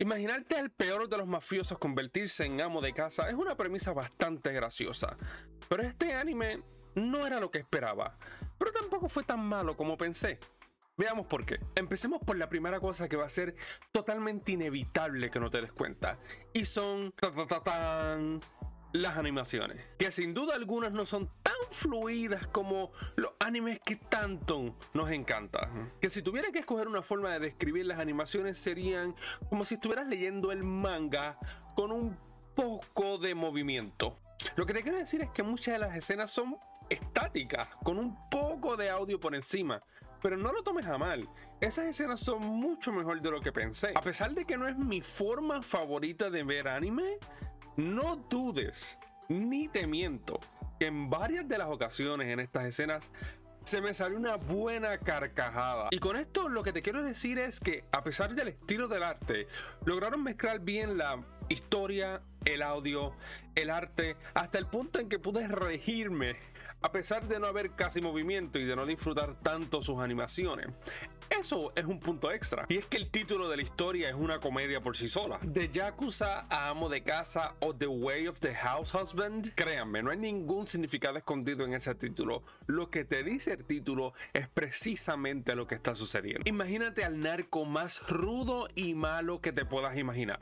Imaginarte al peor de los mafiosos convertirse en amo de casa es una premisa bastante graciosa, pero este anime no era lo que esperaba, pero tampoco fue tan malo como pensé. Veamos por qué. Empecemos por la primera cosa que va a ser totalmente inevitable que no te des cuenta. Y son las animaciones. Que sin duda algunas no son tan fluidas como los animes que tanto nos encantan. Que si tuviera que escoger una forma de describir las animaciones serían como si estuvieras leyendo el manga con un poco de movimiento. Lo que te quiero decir es que muchas de las escenas son estáticas, con un poco de audio por encima. Pero no lo tomes a mal, esas escenas son mucho mejor de lo que pensé. A pesar de que no es mi forma favorita de ver anime, no dudes, ni te miento, que en varias de las ocasiones en estas escenas se me salió una buena carcajada. Y con esto lo que te quiero decir es que a pesar del estilo del arte, lograron mezclar bien la historia, el audio, el arte, hasta el punto en que pude regirme, a pesar de no haber casi movimiento y de no disfrutar tanto sus animaciones. Eso es un punto extra. Y es que el título de la historia es una comedia por sí sola. De Yakuza a Amo de Casa o The Way of the House Husband, créanme, no hay ningún significado escondido en ese título. Lo que te dice el título es precisamente lo que está sucediendo. Imagínate al narco más rudo y malo que te puedas imaginar.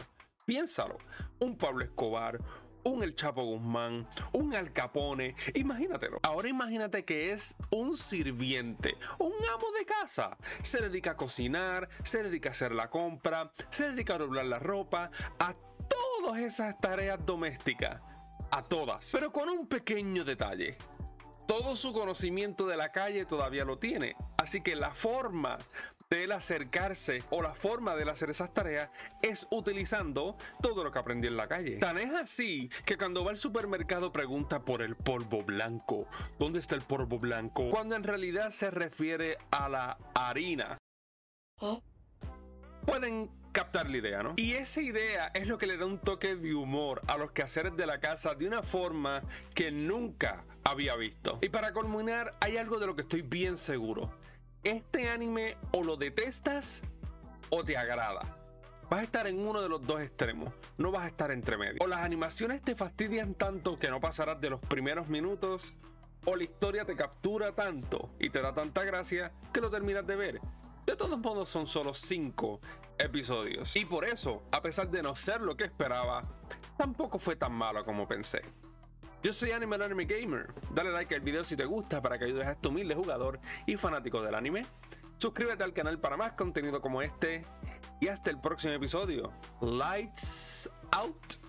Piénsalo, un Pablo Escobar, un El Chapo Guzmán, un Al Capone, imagínatelo. Ahora imagínate que es un sirviente, un amo de casa. Se dedica a cocinar, se dedica a hacer la compra, se dedica a doblar la ropa, a todas esas tareas domésticas. A todas. Pero con un pequeño detalle. Todo su conocimiento de la calle todavía lo tiene. Así que la forma de él acercarse o la forma de hacer esas tareas es utilizando todo lo que aprendió en la calle. Tan es así que cuando va al supermercado pregunta por el polvo blanco. ¿Dónde está el polvo blanco? Cuando en realidad se refiere a la harina. Pueden captar la idea, ¿no? Y esa idea es lo que le da un toque de humor a los quehaceres de la casa de una forma que nunca había visto. Y para culminar, hay algo de lo que estoy bien seguro este anime o lo detestas o te agrada. Vas a estar en uno de los dos extremos, no vas a estar entre medio. O las animaciones te fastidian tanto que no pasarás de los primeros minutos, o la historia te captura tanto y te da tanta gracia que lo terminas de ver. De todos modos son solo 5 episodios. Y por eso, a pesar de no ser lo que esperaba, tampoco fue tan malo como pensé. Yo soy Anime Anime Gamer. Dale like al video si te gusta para que ayudes a este humilde jugador y fanático del anime. Suscríbete al canal para más contenido como este. Y hasta el próximo episodio. Lights out.